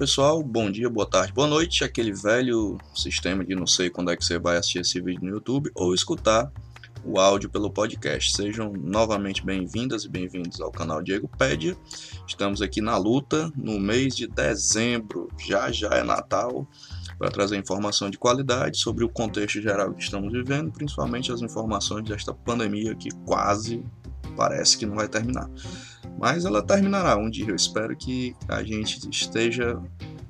Pessoal, bom dia, boa tarde, boa noite. Aquele velho sistema de não sei quando é que você vai assistir esse vídeo no YouTube ou escutar o áudio pelo podcast. Sejam novamente bem-vindas e bem-vindos ao canal Diego Pédia. Estamos aqui na luta no mês de dezembro, já já é Natal, para trazer informação de qualidade sobre o contexto geral que estamos vivendo, principalmente as informações desta pandemia que quase parece que não vai terminar. Mas ela terminará um dia. Eu espero que a gente esteja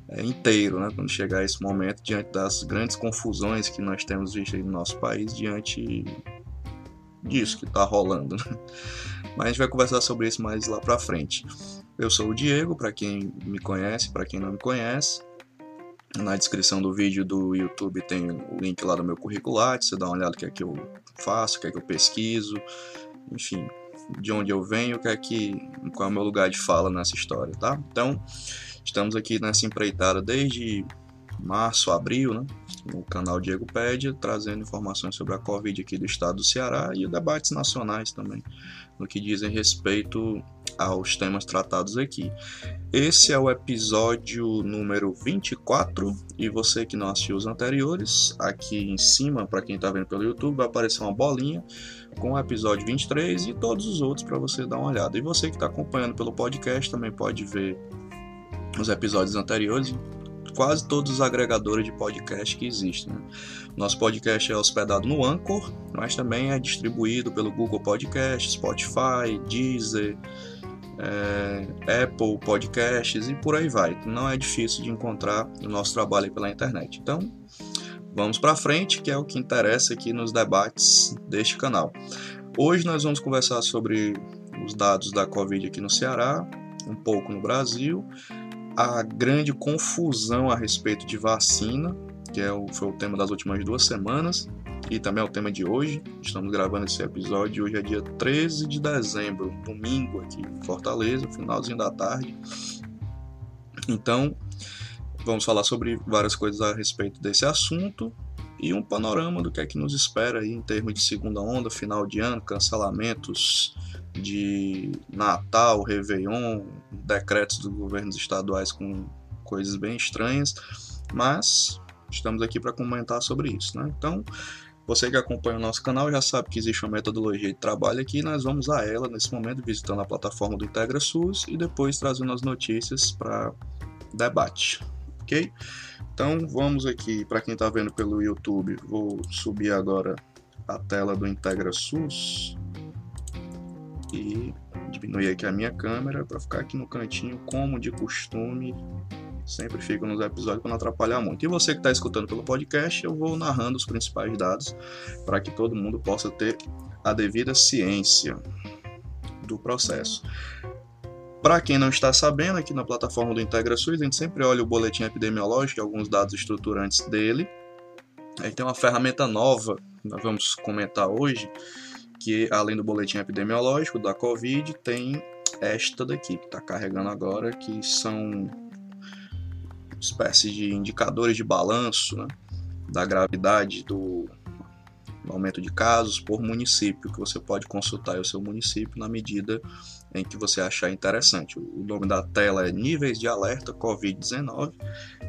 é, inteiro, né, quando chegar esse momento, diante das grandes confusões que nós temos visto no nosso país, diante disso que está rolando. Né? Mas a gente vai conversar sobre isso mais lá para frente. Eu sou o Diego, para quem me conhece, para quem não me conhece. Na descrição do vídeo do YouTube tem o link lá do meu currículo você dá uma olhada no que é que eu faço, o que é que eu pesquiso, enfim, de onde eu venho, que é que, qual é o meu lugar de fala nessa história, tá? Então, estamos aqui nessa empreitada desde março, abril, né? No canal Diego Pédia, trazendo informações sobre a Covid aqui do estado do Ceará e debates nacionais também, no que dizem respeito aos temas tratados aqui. Esse é o episódio número 24 e você que não assistiu os anteriores, aqui em cima, para quem está vendo pelo YouTube, vai aparecer uma bolinha com o episódio 23 e todos os outros para você dar uma olhada. E você que está acompanhando pelo podcast também pode ver os episódios anteriores quase todos os agregadores de podcast que existem. Né? Nosso podcast é hospedado no Anchor, mas também é distribuído pelo Google Podcast, Spotify, Deezer, é, Apple Podcasts e por aí vai. Não é difícil de encontrar o nosso trabalho pela internet. Então, vamos para frente, que é o que interessa aqui nos debates deste canal. Hoje nós vamos conversar sobre os dados da Covid aqui no Ceará, um pouco no Brasil, a grande confusão a respeito de vacina, que é o, foi o tema das últimas duas semanas, e também é o tema de hoje. Estamos gravando esse episódio. Hoje é dia 13 de dezembro, domingo aqui em Fortaleza, finalzinho da tarde. Então, vamos falar sobre várias coisas a respeito desse assunto e um panorama do que é que nos espera aí em termos de segunda onda, final de ano, cancelamentos de Natal, Réveillon, decretos dos governos estaduais com coisas bem estranhas, mas estamos aqui para comentar sobre isso, né? Então, você que acompanha o nosso canal já sabe que existe uma metodologia de trabalho aqui nós vamos a ela nesse momento, visitando a plataforma do IntegraSUS e depois trazendo as notícias para debate, ok? Então vamos aqui, para quem está vendo pelo YouTube, vou subir agora a tela do IntegraSUS e diminuir aqui a minha câmera para ficar aqui no cantinho como de costume Sempre fico nos episódios para não atrapalhar muito. E você que está escutando pelo podcast, eu vou narrando os principais dados para que todo mundo possa ter a devida ciência do processo. Para quem não está sabendo, aqui na plataforma do IntegraSUS, a gente sempre olha o boletim epidemiológico e alguns dados estruturantes dele. Aí tem uma ferramenta nova que nós vamos comentar hoje, que além do boletim epidemiológico da Covid, tem esta daqui que está carregando agora, que são espécie de indicadores de balanço né, da gravidade do, aumento de casos por município, que você pode consultar o seu município na medida em que você achar interessante. O nome da tela é Níveis de Alerta Covid-19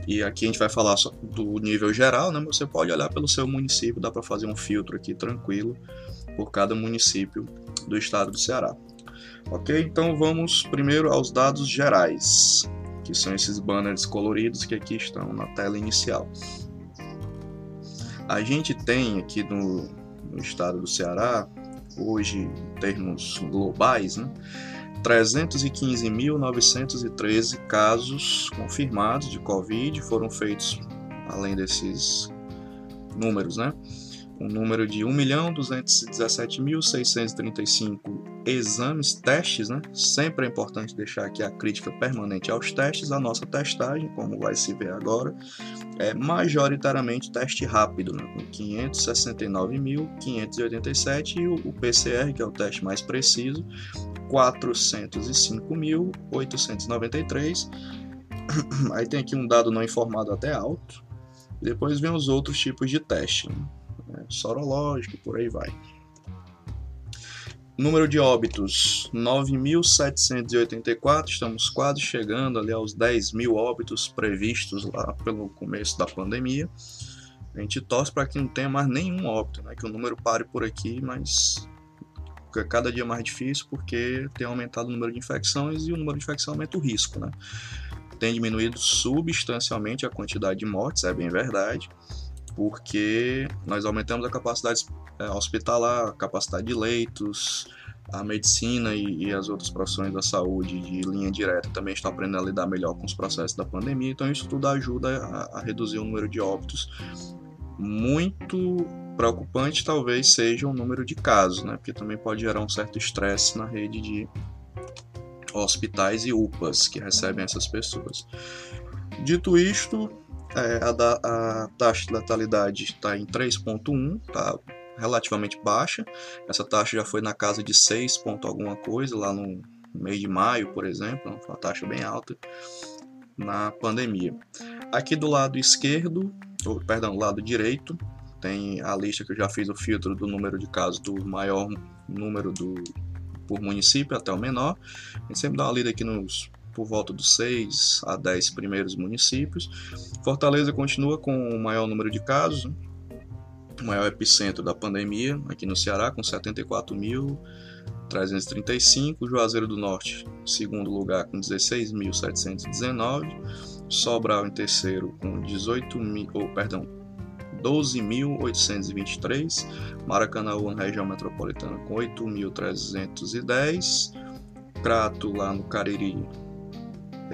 e aqui a gente vai falar do nível geral, né, mas você pode olhar pelo seu município, dá para fazer um filtro aqui tranquilo por cada município do estado do Ceará. Ok, então vamos primeiro aos dados gerais, que são esses banners coloridos que aqui estão na tela inicial. A gente tem aqui no, no estado do Ceará, hoje em termos globais, né, 315.913 casos confirmados de Covid foram feitos, além desses números, né? Um número de 1.217.635 exames, testes, né? Sempre é importante deixar aqui a crítica permanente aos testes. A nossa testagem, como vai se ver agora, é majoritariamente teste rápido, né? com 569.587 e o PCR, que é o teste mais preciso, 405.893. Aí tem aqui um dado não informado até alto. Depois vem os outros tipos de teste, né? é, sorológico, por aí vai. Número de óbitos, 9.784, estamos quase chegando ali aos 10 mil óbitos previstos lá pelo começo da pandemia. A gente torce para que não tenha mais nenhum óbito, né? que o número pare por aqui, mas é cada dia mais difícil porque tem aumentado o número de infecções e o número de infecção aumenta o risco. Né? Tem diminuído substancialmente a quantidade de mortes, é bem verdade, porque nós aumentamos a capacidade é, hospitalar, a capacidade de leitos, a medicina e, e, as outras profissões da saúde de linha direta também estão aprendendo a lidar melhor com os processos da pandemia, então isso tudo ajuda a, a reduzir o número de óbitos. Muito preocupante talvez seja o número de casos, né? porque também pode gerar um certo estresse na rede de hospitais e UPAs que recebem essas pessoas. Dito isto, é, a, da, a, taxa de letalidade está em 3,1, tá relativamente baixa. Essa taxa já foi na casa de 6 ponto alguma coisa lá no mês de maio, por exemplo, uma taxa bem alta na pandemia. Aqui do lado esquerdo, ou, perdão, lado direito, tem a lista que eu já fiz o filtro do número de casos do maior número do por município até o menor. A gente sempre dá uma lida aqui nos por volta dos 6 a 10 primeiros municípios. Fortaleza continua com o maior número de casos, né? o maior epicentro da pandemia aqui no Ceará, com 74.335. Juazeiro do Norte, segundo lugar, com 16.719. Sobral em terceiro, com 18 mil, oh, perdão, 12.823, Maracanaú na região metropolitana com 8.310, Crato lá no Cariri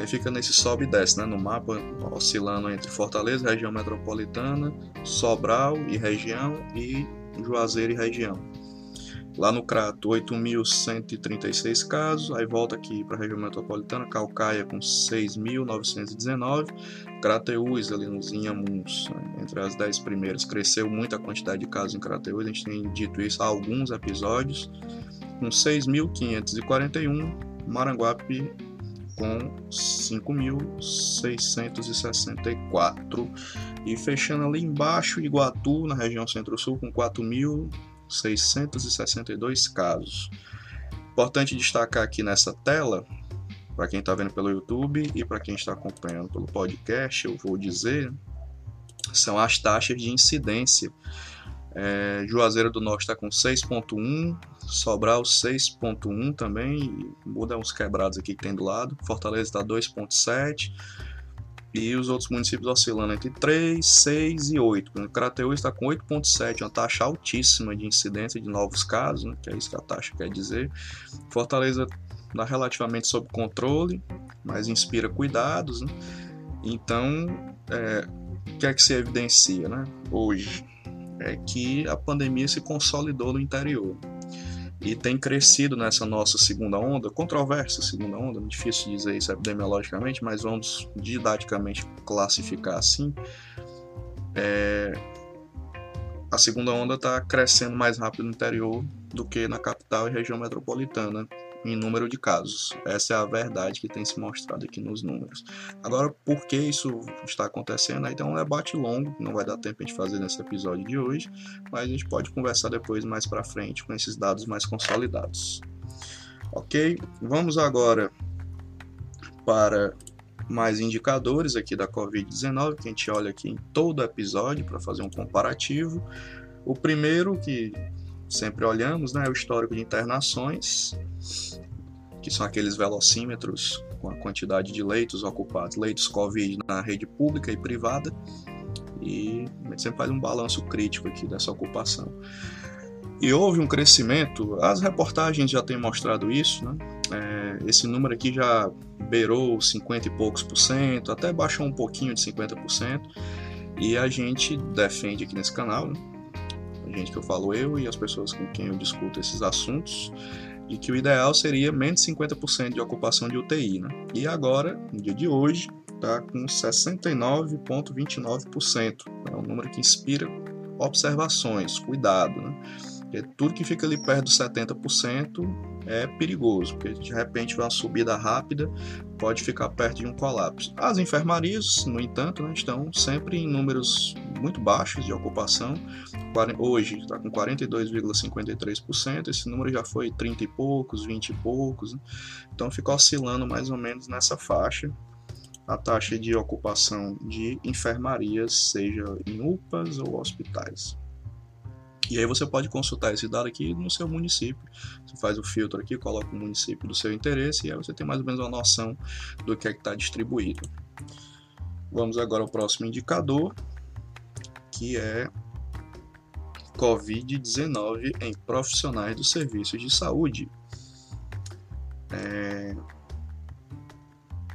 Fica nesse sobe e desce, né, no mapa, oscilando entre Fortaleza, região metropolitana, Sobral e região e Juazeiro e região. Lá no Crato, 8.136 casos, aí volta aqui para a região metropolitana, Calcaia com 6.919, Crateús ali nos Inhamuns, entre as 10 primeiras, cresceu muito a quantidade de casos em Crateús, a gente tem dito isso há alguns episódios, com 6.541, Maranguape com 5.664. E fechando ali embaixo, Iguatu, na região centro-sul, com 4.662 casos. Importante destacar aqui nessa tela, para quem está vendo pelo YouTube e para quem está acompanhando pelo podcast, eu vou dizer, são as taxas de incidência. É, Juazeiro do Norte está com 6.1, Sobral 6.1 também, muda uns quebrados aqui que tem do lado. Fortaleza está 2.7 e os outros municípios oscilando entre 3, 6 e 8. Crateús está com 8.7, uma taxa altíssima de incidência de novos casos, né, que é isso que a taxa quer dizer. Fortaleza está relativamente sob controle, mas inspira cuidados. Né? Então, é, o que é que se evidencia né, hoje? É que a pandemia se consolidou no interior e tem crescido nessa nossa segunda onda, controversa segunda onda, difícil dizer isso epidemiologicamente, mas vamos didaticamente classificar assim. É, a segunda onda está crescendo mais rápido no interior do que na capital e região metropolitana em número de casos. Essa é a verdade que tem se mostrado aqui nos números. Agora, por que isso está acontecendo? Aí tem um debate longo, não vai dar tempo de fazer nesse episódio de hoje, mas a gente pode conversar depois mais para frente com esses dados mais consolidados. Ok? Vamos agora para mais indicadores aqui da Covid-19 que a gente olha aqui em todo episódio para fazer um comparativo. O primeiro que sempre olhamos né, o histórico de internações que são aqueles velocímetros com a quantidade de leitos ocupados, leitos Covid na rede pública e privada, e a gente sempre faz um balanço crítico aqui dessa ocupação. E houve um crescimento, as reportagens já têm mostrado isso, né? É, esse número aqui já beirou 50 e poucos por cento, até baixou um pouquinho de 50%, e a gente defende aqui nesse canal, né? Gente que eu falo eu e as pessoas com quem eu discuto esses assuntos, de que o ideal seria menos 50% de ocupação de UTI, né? E agora, no dia de hoje, está com 69,29%. É um número que inspira observações, cuidado, né? Porque tudo que fica ali perto dos 70% é perigoso, porque de repente uma subida rápida pode ficar perto de um colapso. As enfermarias, no entanto, né, estão sempre em números muito baixos de ocupação. Hoje está com 42,53%, esse número já foi 30 e poucos, 20 e poucos, né? então fica oscilando mais ou menos nessa faixa a taxa de ocupação de enfermarias, seja em UPAs ou hospitais. E aí você pode consultar esse dado aqui no seu município. Você faz o filtro aqui, coloca o município do seu interesse e aí você tem mais ou menos uma noção do que é que está distribuído. Vamos agora ao próximo indicador, que é Covid-19 em profissionais dos serviços de saúde. É...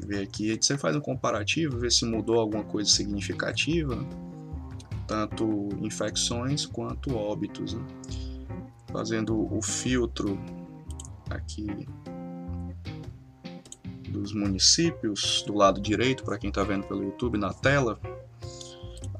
Ver aqui, você faz um comparativo, ver se mudou alguma coisa significativa tanto infecções quanto óbitos. Né? Fazendo o filtro aqui dos municípios do lado direito, para quem está vendo pelo YouTube na tela,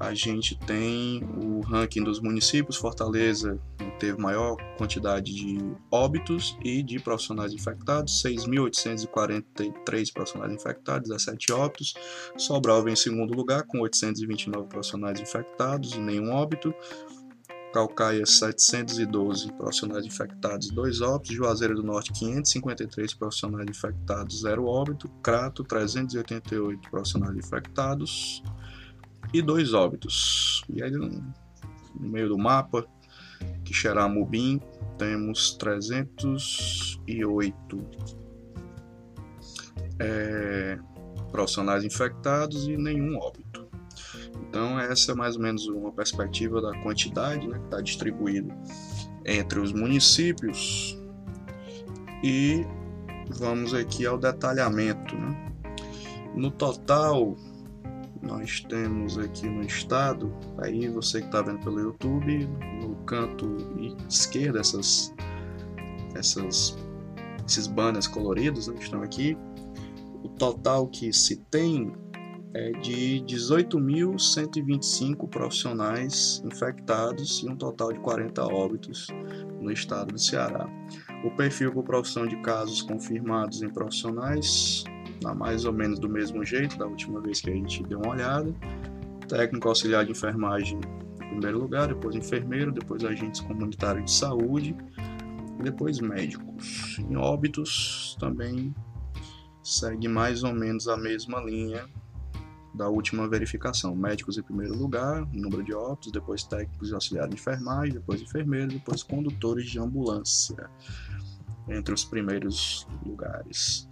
a gente tem o ranking dos municípios. Fortaleza teve maior quantidade de óbitos e de profissionais infectados, 6.843 profissionais infectados, 17 óbitos. Sobral vem em segundo lugar, com 829 profissionais infectados e nenhum óbito. Calcaia, 712 profissionais infectados, 2 óbitos. Juazeiro do Norte, 553 profissionais infectados, 0 óbito. Crato, 388 profissionais infectados, e dois óbitos. E aí no meio do mapa, Quixeramobim, temos 308 é, profissionais infectados e nenhum óbito. Então essa é mais ou menos uma perspectiva da quantidade né, que está distribuída entre os municípios e vamos aqui ao detalhamento. Né? No total, nós temos aqui no estado, aí você que está vendo pelo YouTube, no canto esquerdo, essas, essas, esses banners coloridos né, que estão aqui, o total que se tem é de 18.125 profissionais infectados e um total de 40 óbitos no estado do Ceará. O perfil por profissão de casos confirmados em profissionais Tá mais ou menos do mesmo jeito da última vez que a gente deu uma olhada. Técnico auxiliar de enfermagem em primeiro lugar, depois enfermeiro, depois agentes comunitários de saúde, depois médicos. Em óbitos também segue mais ou menos a mesma linha da última verificação. Médicos em primeiro lugar, número de óbitos, depois técnicos e auxiliares de enfermagem, depois enfermeiros, depois condutores de ambulância, entre os primeiros lugares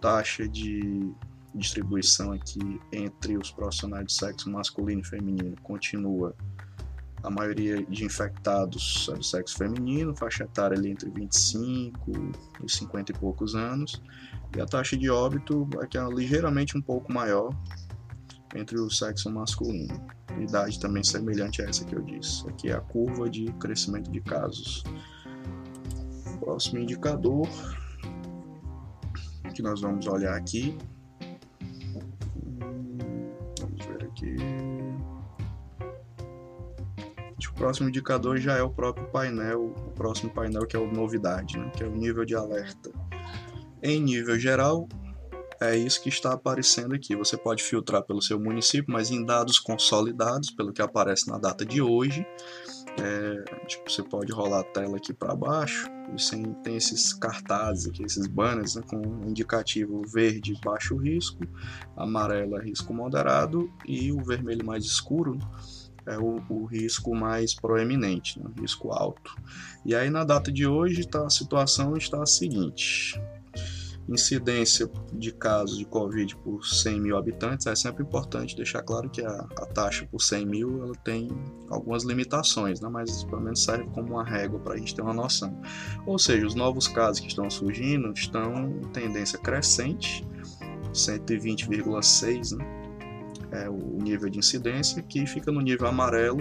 taxa de distribuição aqui entre os profissionais de sexo masculino e feminino continua a maioria de infectados é do sexo feminino, faixa etária ali entre 25 e 50 e poucos anos, e a taxa de óbito aqui é ligeiramente um pouco maior entre o sexo masculino. Idade também semelhante a essa que eu disse. Aqui é a curva de crescimento de casos. Próximo indicador, que nós vamos olhar aqui. Próximo indicador já é o próprio painel, o próximo painel que é o novidade, né? que é o nível de alerta. Em nível geral, é isso que está aparecendo aqui. Você pode filtrar pelo seu município, mas em dados consolidados, pelo que aparece na data de hoje, é, tipo, você pode rolar a tela aqui para baixo e tem esses cartazes aqui, esses banners né, com indicativo verde baixo risco, amarelo é risco moderado e o vermelho mais escuro é o, o risco mais proeminente, né? risco alto. E aí na data de hoje tá, a situação está a seguinte: incidência de casos de Covid por 100 mil habitantes, é sempre importante deixar claro que a, a taxa por 100 mil ela tem algumas limitações, né? mas pelo menos serve como uma régua para a gente ter uma noção. Ou seja, os novos casos que estão surgindo estão em tendência crescente, 120,6, né? É o nível de incidência, que fica no nível amarelo,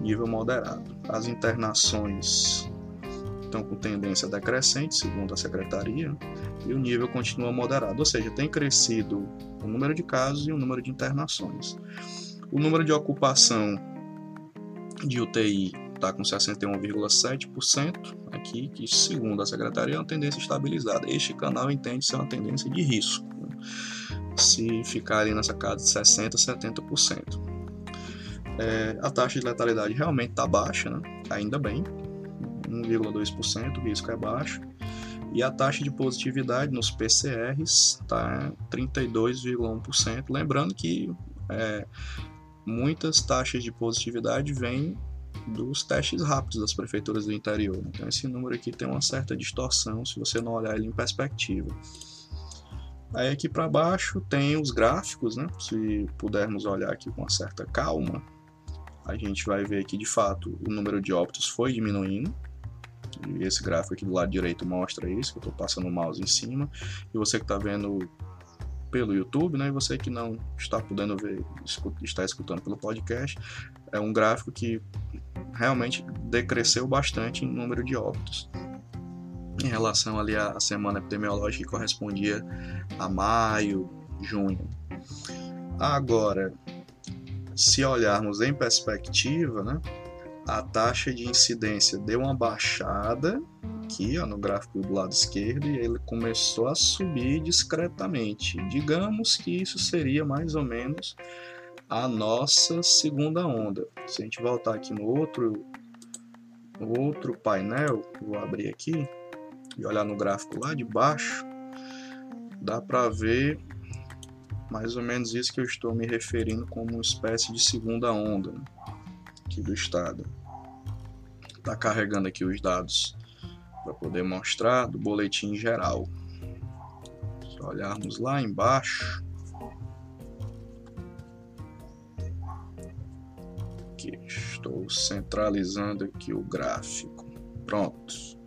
nível moderado. As internações estão com tendência decrescente, segundo a secretaria, e o nível continua moderado, ou seja, tem crescido o número de casos e o número de internações. O número de ocupação de UTI está com 61,7% aqui, que segundo a secretaria é uma tendência estabilizada. Este canal entende ser uma tendência de risco, né? Se ficar ali nessa casa de 60%, 70%. É, a taxa de letalidade realmente está baixa, né? ainda bem, 1,2%, o risco é baixo. E a taxa de positividade nos PCRs está 32,1%. Lembrando que é, muitas taxas de positividade vêm dos testes rápidos das prefeituras do interior. Então esse número aqui tem uma certa distorção se você não olhar ele em perspectiva. Aí aqui para baixo tem os gráficos, né? Se pudermos olhar aqui com uma certa calma, a gente vai ver que de fato o número de óbitos foi diminuindo, e esse gráfico aqui do lado direito mostra isso, que eu estou passando o mouse em cima. E você que está vendo pelo YouTube, né, e você que não está podendo ver, está escutando pelo podcast, é um gráfico que realmente decresceu bastante em número de óbitos em relação ali à semana epidemiológica que correspondia a maio, junho. Agora, se olharmos em perspectiva, né, a taxa de incidência deu uma baixada aqui ó, no gráfico do lado esquerdo e ele começou a subir discretamente. Digamos que isso seria mais ou menos a nossa segunda onda. Se a gente voltar aqui no outro, no outro painel, vou abrir aqui e olhar no gráfico lá de baixo, dá para ver mais ou menos isso que eu estou me referindo como uma espécie de segunda onda né, aqui do estado está carregando aqui os dados para poder mostrar do boletim geral. Se olharmos lá embaixo, aqui, estou centralizando aqui o gráfico. Pronto.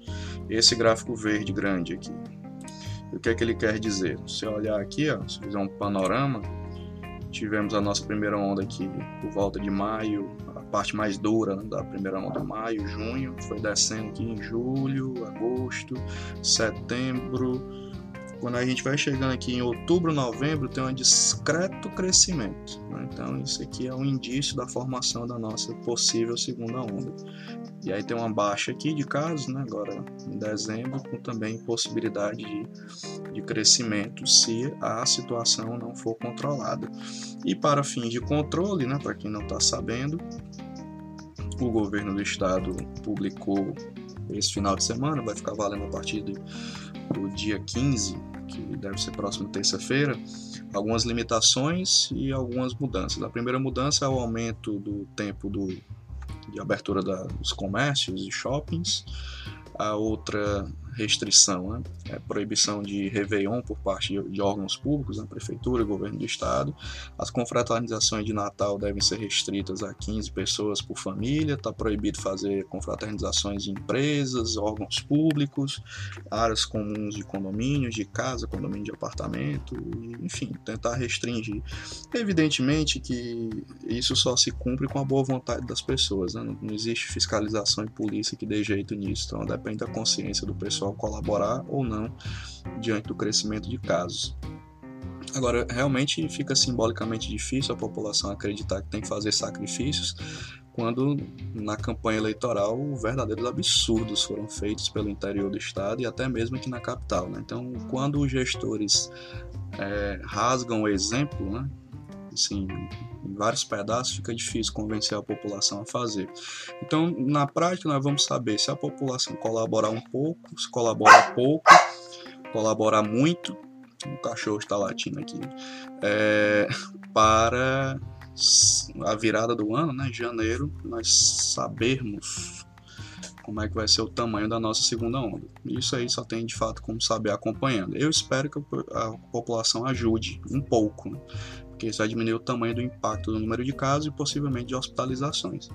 Esse gráfico verde grande aqui. E o que é que ele quer dizer? Se olhar aqui, ó, se fizer um panorama, tivemos a nossa primeira onda aqui por volta de maio, parte mais dura né, da primeira onda, maio, junho, foi descendo aqui em julho, agosto, setembro. Quando a gente vai chegando aqui em outubro, novembro, tem um discreto crescimento. Né? Então, isso aqui é um indício da formação da nossa possível segunda onda. E aí tem uma baixa aqui de casos, né? agora em dezembro, com também possibilidade de, de crescimento se a situação não for controlada. E para fins de controle, né? para quem não está sabendo, o governo do estado publicou esse final de semana, vai ficar valendo a partir do, do dia 15, que deve ser próximo terça-feira, algumas limitações e algumas mudanças. A primeira mudança é o aumento do tempo do, de abertura da, dos comércios e shoppings. A outra restrição, né? é proibição de Réveillon por parte de órgãos públicos, né? Prefeitura, Governo do Estado. As confraternizações de Natal devem ser restritas a 15 pessoas por família, está proibido fazer confraternizações de empresas, órgãos públicos, áreas comuns de condomínios, de casa, condomínio de apartamento, enfim, tentar restringir. Evidentemente que isso só se cumpre com a boa vontade das pessoas, né? não, não existe fiscalização e polícia que dê jeito nisso, então depende da consciência do pessoal pessoal colaborar ou não diante do crescimento de casos. Agora, realmente fica simbolicamente difícil a população acreditar que tem que fazer sacrifícios quando na campanha eleitoral verdadeiros absurdos foram feitos pelo interior do estado e até mesmo aqui na capital. Né? Então, quando os gestores é, rasgam o exemplo, né, assim, em vários pedaços, fica difícil convencer a população a fazer. Então, na prática, nós vamos saber se a população colaborar um pouco, se colabora pouco, colaborar muito, o cachorro está latindo aqui, é, para a virada do ano, né, janeiro, nós sabermos como é que vai ser o tamanho da nossa segunda onda. Isso aí só tem de fato como saber acompanhando. Eu espero que a população ajude um pouco, né? Porque isso vai diminuir o tamanho do impacto do número de casos e possivelmente de hospitalizações.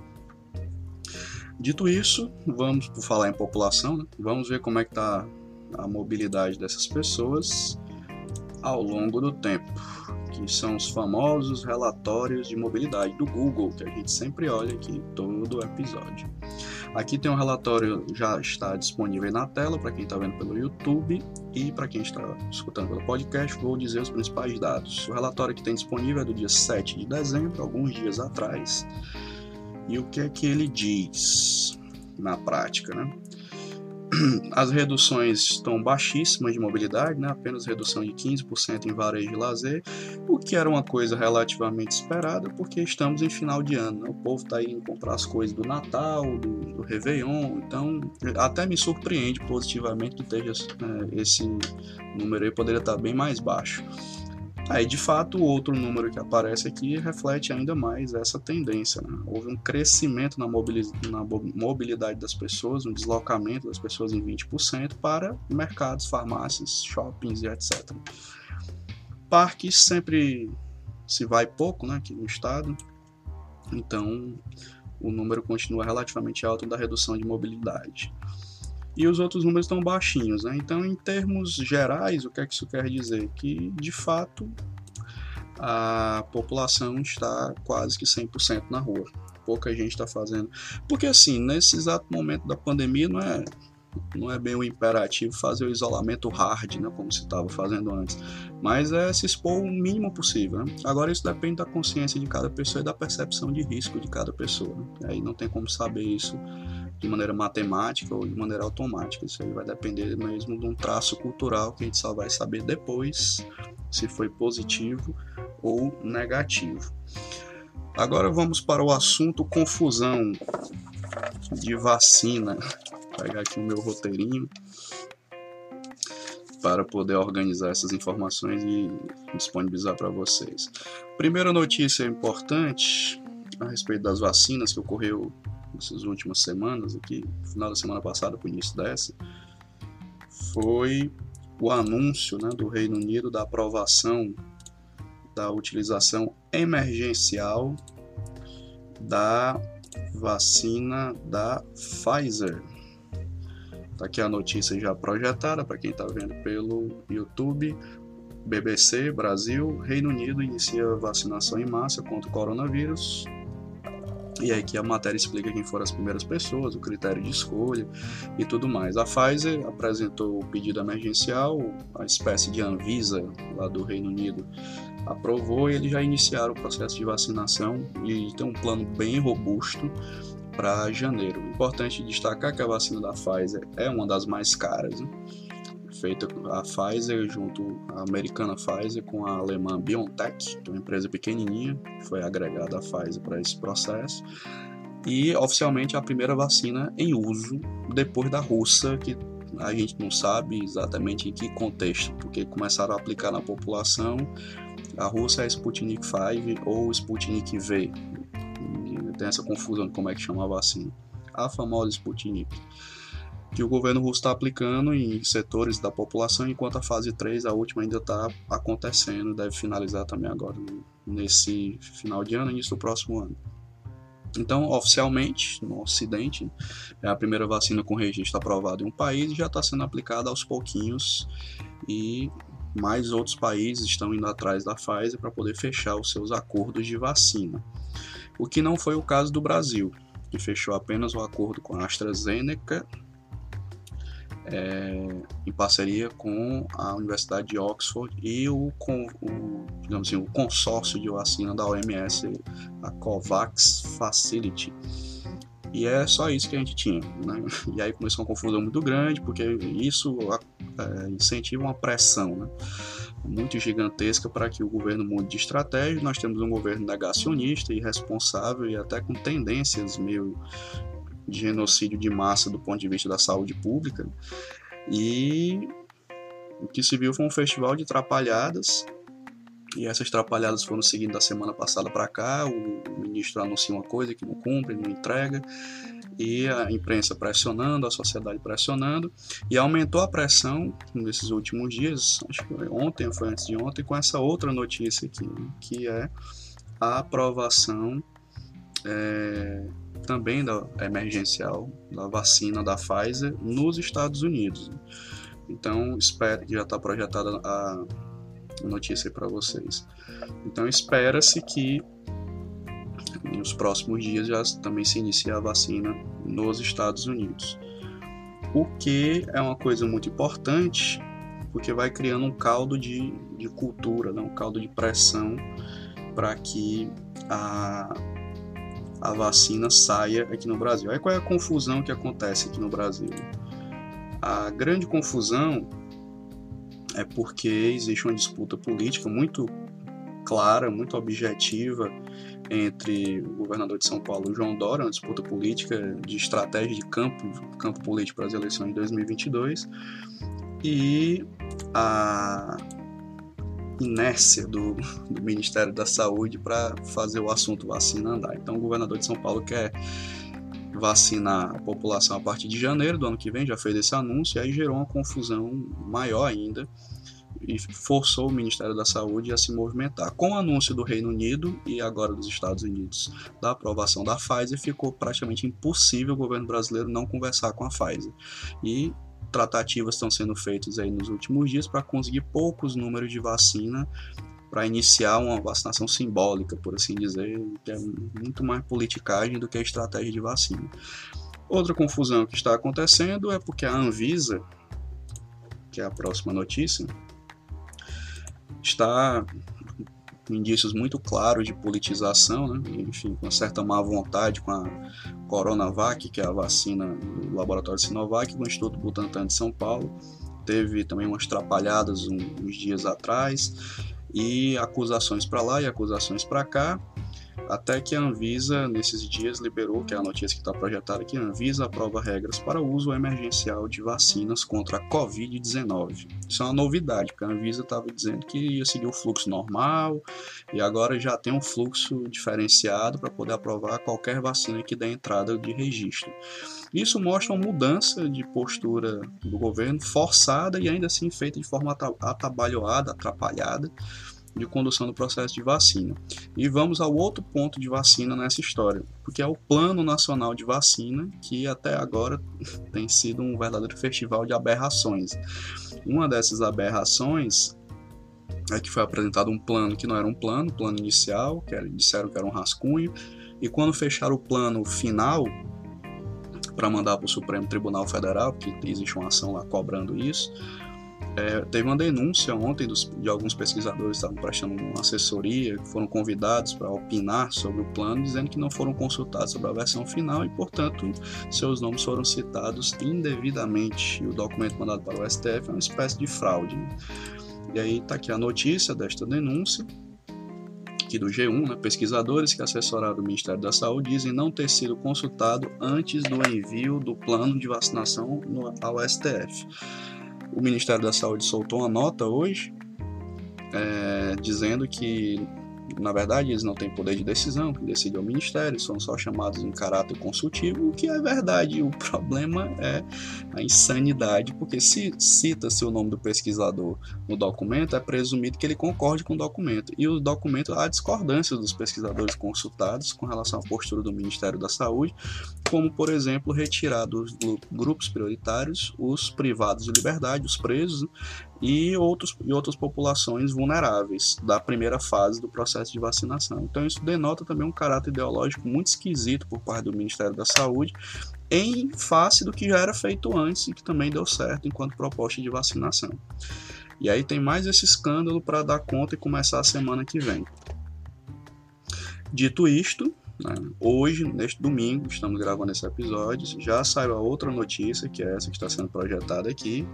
Dito isso, vamos por falar em população, né? vamos ver como é que está a mobilidade dessas pessoas ao longo do tempo, que são os famosos relatórios de mobilidade do Google, que a gente sempre olha aqui todo episódio. Aqui tem um relatório, já está disponível na tela para quem está vendo pelo YouTube e para quem está escutando pelo podcast, vou dizer os principais dados. O relatório que tem disponível é do dia 7 de dezembro, alguns dias atrás. E o que é que ele diz na prática, né? As reduções estão baixíssimas de mobilidade, né? apenas redução de 15% em varejo e lazer, o que era uma coisa relativamente esperada, porque estamos em final de ano. Né? O povo está indo comprar as coisas do Natal, do, do Réveillon, então até me surpreende positivamente que esteja, é, esse número aí poderia estar bem mais baixo. Aí, de fato, o outro número que aparece aqui reflete ainda mais essa tendência. Né? Houve um crescimento na, mobilidade das pessoas, um deslocamento das pessoas em 20% para mercados, farmácias, shoppings e etc. Parques sempre se vai pouco né, aqui no estado, então o número continua relativamente alto da redução de mobilidade e os outros números estão baixinhos. Né? Então, em termos gerais, o que é que isso quer dizer? Que, de fato, a população está quase que 100% na rua. Pouca gente está fazendo. Porque, assim, nesse exato momento da pandemia, não é não é bem o imperativo fazer o isolamento hard, né, como se estava fazendo antes, mas é se expor o mínimo possível. Né? Agora isso depende da consciência de cada pessoa e da percepção de risco de cada pessoa. Né? Aí não tem como saber isso de maneira matemática ou de maneira automática. Isso aí vai depender mesmo de um traço cultural que a gente só vai saber depois se foi positivo ou negativo. Agora vamos para o assunto confusão de vacina. Vou pegar aqui o meu roteirinho para poder organizar essas informações e disponibilizar para vocês. Primeira notícia importante a respeito das vacinas que ocorreu nessas últimas semanas, aqui, final da semana passada para o início dessa, foi o anúncio né, do Reino Unido da aprovação da utilização emergencial da vacina da Pfizer. Está aqui a notícia já projetada para quem está vendo pelo YouTube. BBC Brasil, Reino Unido inicia vacinação em massa contra o coronavírus e aí que a matéria explica quem foram as primeiras pessoas, o critério de escolha e tudo mais. A Pfizer apresentou o pedido emergencial, a espécie de Anvisa lá do Reino Unido aprovou e eles já iniciaram o processo de vacinação e tem um plano bem robusto para janeiro. Importante destacar que a vacina da Pfizer é uma das mais caras. Né? Feita a Pfizer junto a americana Pfizer com a alemã BioNTech, que é uma empresa pequenininha, que foi agregada à Pfizer para esse processo. E oficialmente a primeira vacina em uso depois da russa, que a gente não sabe exatamente em que contexto, porque começaram a aplicar na população. A russa é Sputnik 5 ou Sputnik V. Tem essa confusão de como é que chama a vacina. A famosa Sputnik que o governo russo está aplicando em setores da população, enquanto a fase 3, a última, ainda está acontecendo, deve finalizar também agora, nesse final de ano, início do próximo ano. Então, oficialmente, no Ocidente, é a primeira vacina com registro aprovado em um país e já está sendo aplicada aos pouquinhos e mais outros países estão indo atrás da Pfizer para poder fechar os seus acordos de vacina. O que não foi o caso do Brasil, que fechou apenas o acordo com a AstraZeneca é, em parceria com a Universidade de Oxford e o, com, o, digamos assim, o consórcio de vacina da OMS, a COVAX Facility. E é só isso que a gente tinha. Né? E aí começou uma confusão muito grande, porque isso é, incentiva uma pressão né? muito gigantesca para que o governo mude de estratégia. Nós temos um governo negacionista, irresponsável e até com tendências meio de genocídio de massa do ponto de vista da saúde pública. E o que se viu foi um festival de trapalhadas E essas atrapalhadas foram seguindo da semana passada para cá. O ministro anuncia uma coisa que não cumpre, não entrega, e a imprensa pressionando, a sociedade pressionando, e aumentou a pressão nesses últimos dias, acho que ontem, foi antes de ontem, com essa outra notícia aqui, que é a aprovação é, também da emergencial da vacina da Pfizer nos Estados Unidos. Então, espero que já está projetada a notícia para vocês. Então, espera-se que nos próximos dias já também se inicie a vacina nos Estados Unidos. O que é uma coisa muito importante, porque vai criando um caldo de, de cultura, né? um caldo de pressão para que a, a vacina saia aqui no Brasil. Aí qual é a confusão que acontece aqui no Brasil? A grande confusão é porque existe uma disputa política muito clara, muito objetiva entre o governador de São Paulo, João Dória, uma disputa política de estratégia de campo, campo político para as eleições de 2022, e a inércia do, do Ministério da Saúde para fazer o assunto vacina andar. Então, o governador de São Paulo quer vacinar a população a partir de janeiro do ano que vem, já fez esse anúncio, e aí gerou uma confusão maior ainda e forçou o Ministério da Saúde a se movimentar. Com o anúncio do Reino Unido e agora dos Estados Unidos da aprovação da Pfizer, ficou praticamente impossível o governo brasileiro não conversar com a Pfizer. E tratativas estão sendo feitas aí nos últimos dias para conseguir poucos números de vacina para iniciar uma vacinação simbólica, por assim dizer, que é muito mais politicagem do que a estratégia de vacina. Outra confusão que está acontecendo é porque a Anvisa, que é a próxima notícia, está indícios muito claros de politização, né? enfim, com certa má vontade com a Coronavac, que é a vacina do laboratório Sinovac, do Instituto Butantan de São Paulo. Teve também umas trapalhadas uns dias atrás, e acusações para lá e acusações para cá. Até que a Anvisa, nesses dias, liberou, que é a notícia que está projetada aqui, a Anvisa aprova regras para o uso emergencial de vacinas contra a Covid-19. Isso é uma novidade, porque a Anvisa estava dizendo que ia seguir o fluxo normal e agora já tem um fluxo diferenciado para poder aprovar qualquer vacina que dê entrada de registro. Isso mostra uma mudança de postura do governo forçada e ainda assim feita de forma atabalhoada, atrapalhada de condução do processo de vacina. E vamos ao outro ponto de vacina nessa história, porque é o Plano Nacional de Vacina, que até agora tem sido um verdadeiro festival de aberrações. Uma dessas aberrações é que foi apresentado um plano que não era um plano, plano inicial, que era, disseram que era um rascunho, e quando fecharam o plano final, para mandar para o Supremo Tribunal Federal, porque existe uma ação lá cobrando isso, é, teve uma denúncia ontem dos, de alguns pesquisadores que estavam prestando uma assessoria, foram convidados para opinar sobre o plano, dizendo que não foram consultados sobre a versão final e, portanto, seus nomes foram citados indevidamente. E o documento mandado para o STF é uma espécie de fraude. Né? E aí está aqui a notícia desta denúncia, aqui do G1, né? pesquisadores que assessoraram o Ministério da Saúde dizem não ter sido consultado antes do envio do plano de vacinação no, ao STF. O Ministério da Saúde soltou uma nota hoje é, dizendo que na verdade, eles não têm poder de decisão, que decide é o Ministério, são só chamados em caráter consultivo, o que é verdade. O problema é a insanidade, porque se cita-se o nome do pesquisador no documento, é presumido que ele concorde com o documento. E o documento há discordâncias dos pesquisadores consultados com relação à postura do Ministério da Saúde, como, por exemplo, retirar dos grupos prioritários os privados de liberdade, os presos, e, outros, e outras populações vulneráveis da primeira fase do processo de vacinação. Então, isso denota também um caráter ideológico muito esquisito por parte do Ministério da Saúde, em face do que já era feito antes e que também deu certo enquanto proposta de vacinação. E aí tem mais esse escândalo para dar conta e começar a semana que vem. Dito isto, né, hoje, neste domingo, estamos gravando esse episódio, já saiu a outra notícia, que é essa que está sendo projetada aqui,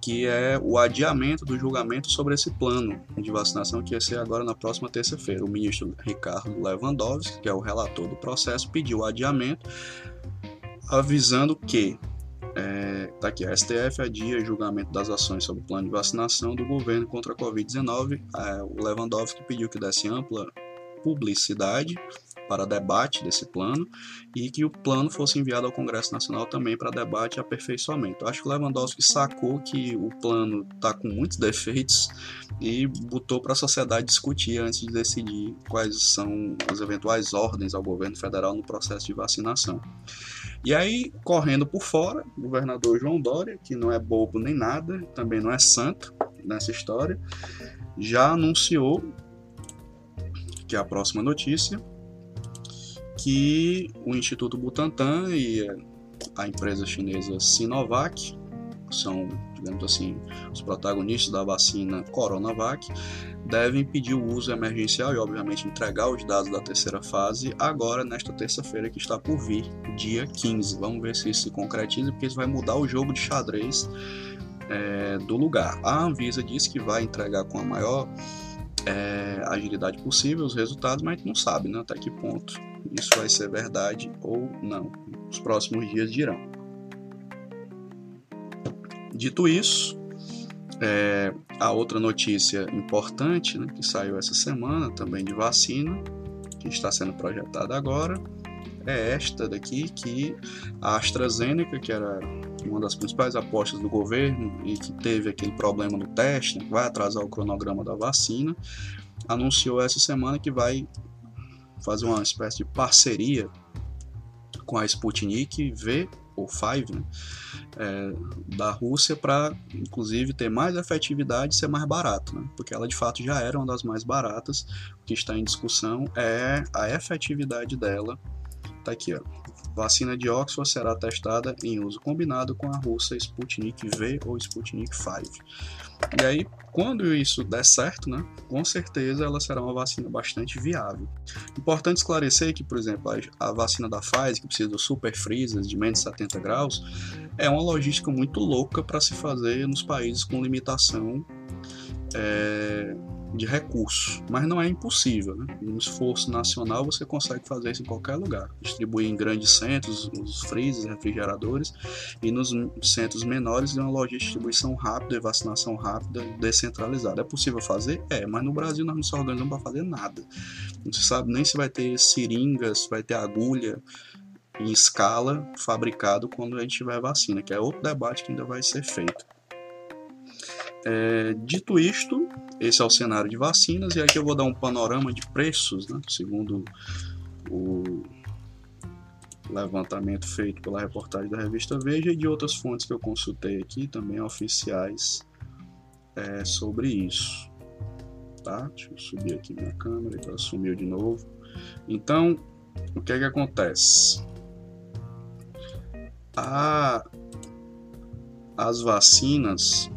que é o adiamento do julgamento sobre esse plano de vacinação que ia ser agora na próxima terça-feira. O ministro Ricardo Lewandowski, que é o relator do processo, pediu o adiamento, avisando que É, tá aqui, a STF adia julgamento das ações sobre o plano de vacinação do governo contra a Covid-19. É, o Lewandowski pediu que desse ampla publicidade para debate desse plano e que o plano fosse enviado ao Congresso Nacional também para debate e aperfeiçoamento. Acho que Lewandowski sacou que o plano está com muitos defeitos e botou para a sociedade discutir antes de decidir quais são as eventuais ordens ao governo federal no processo de vacinação. E aí, correndo por fora, o governador João Dória, que não é bobo nem nada, também não é santo nessa história, já anunciou que é a próxima notícia, que o Instituto Butantan e a empresa chinesa Sinovac são, digamos assim, os protagonistas da vacina Coronavac, devem pedir o uso emergencial e, obviamente, entregar os dados da terceira fase agora, nesta terça-feira que está por vir, dia 15. Vamos ver se isso se concretiza, porque isso vai mudar o jogo de xadrez é, do lugar. A Anvisa disse que vai entregar com a maior é, agilidade possível os resultados, mas a gente não sabe né, até que ponto isso vai ser verdade ou não. Os próximos dias dirão. Dito isso, é, a outra notícia importante né, que saiu essa semana também de vacina, que está sendo projetada agora, é esta daqui que a AstraZeneca, que era uma das principais apostas do governo e que teve aquele problema no teste, né, que vai atrasar o cronograma da vacina, anunciou essa semana que vai fazer uma espécie de parceria com a Sputnik V ou 5 né, é, da Rússia para, inclusive, ter mais efetividade e ser mais barato, né, porque ela de fato já era uma das mais baratas. O que está em discussão é a efetividade dela. Tá aqui, ó. Vacina de Oxford será testada em uso combinado com a russa Sputnik V ou Sputnik 5. E aí, quando isso der certo, né, com certeza ela será uma vacina bastante viável. Importante esclarecer que, por exemplo, a, vacina da Pfizer, que precisa do super freezers de menos de 70 graus, é uma logística muito louca para se fazer nos países com limitação é, de recursos, mas não é impossível. Né? Um esforço nacional você consegue fazer isso em qualquer lugar. Distribuir em grandes centros, os freezers, refrigeradores, e nos centros menores uma logística de distribuição rápida e vacinação rápida descentralizada. É possível fazer? É, mas no Brasil nós não se organizamos para fazer nada. Não se sabe nem se vai ter seringas, se vai ter agulha em escala fabricado quando a gente tiver vacina, que é outro debate que ainda vai ser feito. É, dito isto, esse é o cenário de vacinas, e aqui eu vou dar um panorama de preços, né, segundo o levantamento feito pela reportagem da revista Veja e de outras fontes que eu consultei aqui, também oficiais, é, sobre isso. Tá? Deixa eu subir aqui minha câmera, ela sumiu de novo. Então, o que é que acontece? A, as vacinas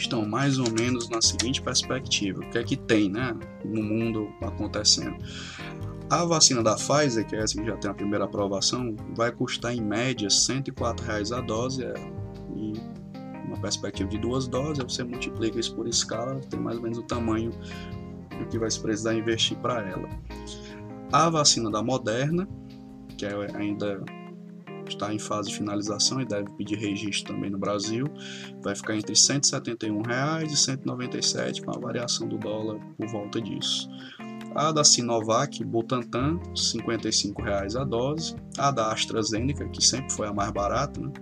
estão mais ou menos na seguinte perspectiva: o que é que tem né, no mundo acontecendo? A vacina da Pfizer, que é essa que já tem a primeira aprovação, vai custar em média 104 reais a dose. É, e uma perspectiva de duas doses, você multiplica isso por escala, tem mais ou menos o tamanho do que vai se precisar investir para ela. A vacina da Moderna, que é ainda está em fase de finalização e deve pedir registro também no Brasil. Vai ficar entre 171 reais e R$ 197, com a variação do dólar por volta disso. A da Sinovac, Butantan, 55 reais a dose. A da AstraZeneca, que sempre foi a mais barata, né?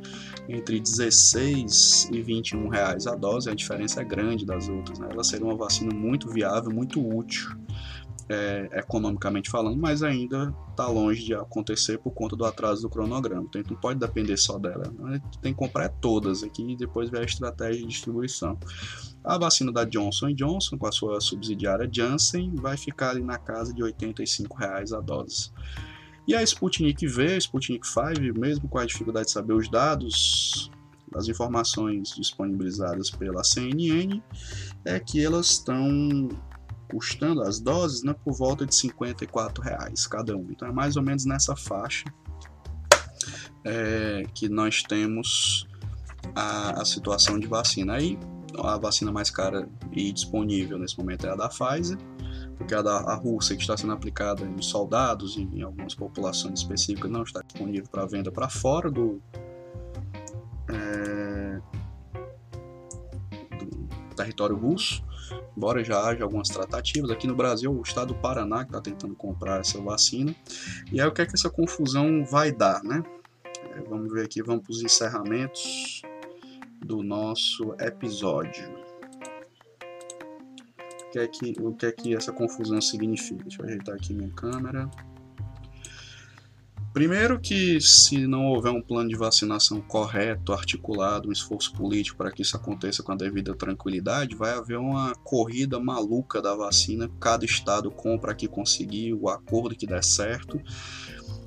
entre R$ 16 e 21 reais a dose. A diferença é grande das outras. Né? Ela seria uma vacina muito viável, muito útil é, economicamente falando, mas ainda está longe de acontecer por conta do atraso do cronograma. Então a gente não pode depender só dela. A gente tem que comprar todas aqui e depois ver a estratégia de distribuição. A vacina da Johnson Johnson, com a sua subsidiária Janssen, vai ficar ali na casa de 85 reais a dose. E a Sputnik V, a Sputnik 5, mesmo com a dificuldade de saber os dados, as informações disponibilizadas pela CNN, é que elas estão custando as doses né, por volta de 54 reais cada um. Então é mais ou menos nessa faixa é, que nós temos a, a, situação de vacina. Aí a vacina mais cara e disponível nesse momento é a da Pfizer, porque a da a Rússia, que está sendo aplicada em soldados e em algumas populações específicas, não está disponível para venda para fora do, é, do território russo, embora já haja algumas tratativas. Aqui no Brasil, o estado do Paraná está tentando comprar essa vacina. E aí, o que é que essa confusão vai dar, né? É, vamos ver aqui, vamos para os encerramentos do nosso episódio. O que, é que, o que é que essa confusão significa? Deixa eu ajeitar aqui minha câmera. Primeiro que se não houver um plano de vacinação correto, articulado, um esforço político para que isso aconteça com a devida tranquilidade, vai haver uma corrida maluca da vacina, cada estado compra que conseguir, o acordo que der certo.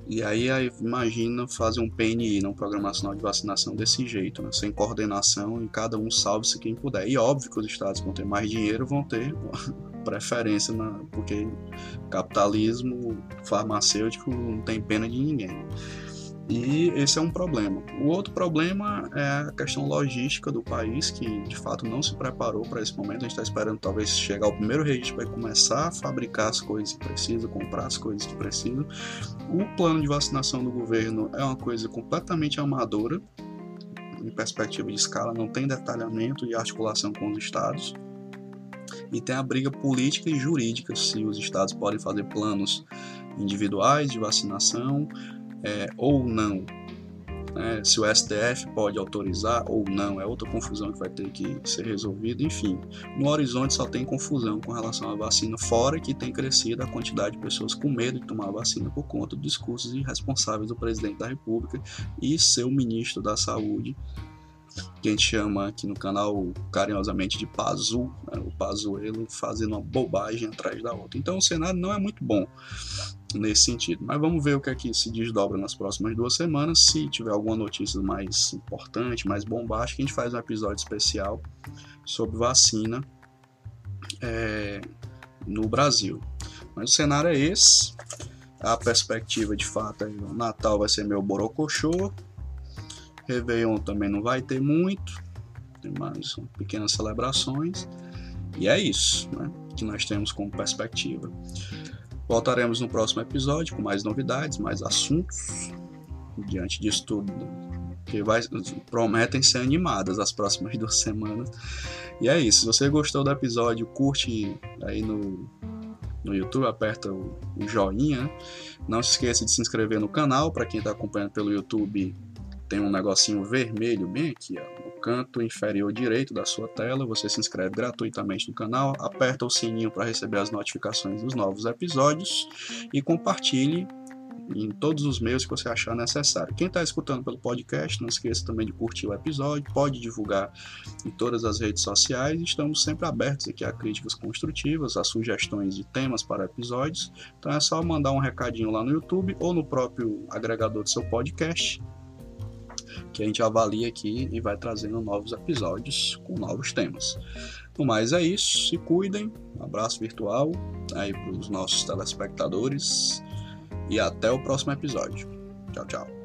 E aí, imagina fazer um PNI, um Programa Nacional de Vacinação desse jeito, né? sem coordenação e cada um salve-se quem puder. E óbvio que os estados vão ter mais dinheiro, vão ter preferência, na, porque capitalismo farmacêutico não tem pena de ninguém. E esse é um problema. O outro problema é a questão logística do país, que de fato não se preparou para esse momento. A gente está esperando talvez chegar ao primeiro registro para começar a fabricar as coisas que precisa, comprar as coisas que precisa. O plano de vacinação do governo é uma coisa completamente amadora, em perspectiva de escala, não tem detalhamento e articulação com os estados e tem a briga política e jurídica se os estados podem fazer planos individuais de vacinação é, ou não. É, se o STF pode autorizar ou não, é outra confusão que vai ter que ser resolvida. Enfim, no horizonte só tem confusão com relação à vacina, fora que tem crescido a quantidade de pessoas com medo de tomar a vacina por conta dos discursos irresponsáveis do presidente da República e seu ministro da Saúde, que a gente chama aqui no canal carinhosamente de Pazu, né, o Pazuelo fazendo uma bobagem atrás da outra. Então o cenário não é muito bom nesse sentido. Mas vamos ver o que é que se desdobra nas próximas duas semanas. Se tiver alguma notícia mais importante, mais bombástica, a gente faz um episódio especial sobre vacina é, no Brasil. Mas o cenário é esse. A perspectiva de fato é o Natal vai ser meu borocochô, Réveillon também não vai ter muito, tem mais pequenas celebrações. E é isso né, que nós temos como perspectiva. Voltaremos no próximo episódio com mais novidades, mais assuntos. Diante disso tudo, que vai, prometem ser animadas as próximas duas semanas. E é isso. Se você gostou do episódio, curte aí no, no YouTube, aperta o, o joinha. Não se esqueça de se inscrever no canal. Para quem está acompanhando pelo YouTube, tem um negocinho vermelho bem aqui, ó, no canto inferior direito da sua tela. Você se inscreve gratuitamente no canal, aperta o sininho para receber as notificações dos novos episódios e compartilhe em todos os meios que você achar necessário. Quem está escutando pelo podcast, não esqueça também de curtir o episódio, pode divulgar em todas as redes sociais. Estamos sempre abertos aqui a críticas construtivas, a sugestões de temas para episódios. Então é só mandar um recadinho lá no YouTube ou no próprio agregador do seu podcast que a gente avalia aqui e vai trazendo novos episódios com novos temas. No mais é isso, se cuidem, um abraço virtual aí para os nossos telespectadores e até o próximo episódio. Tchau, tchau.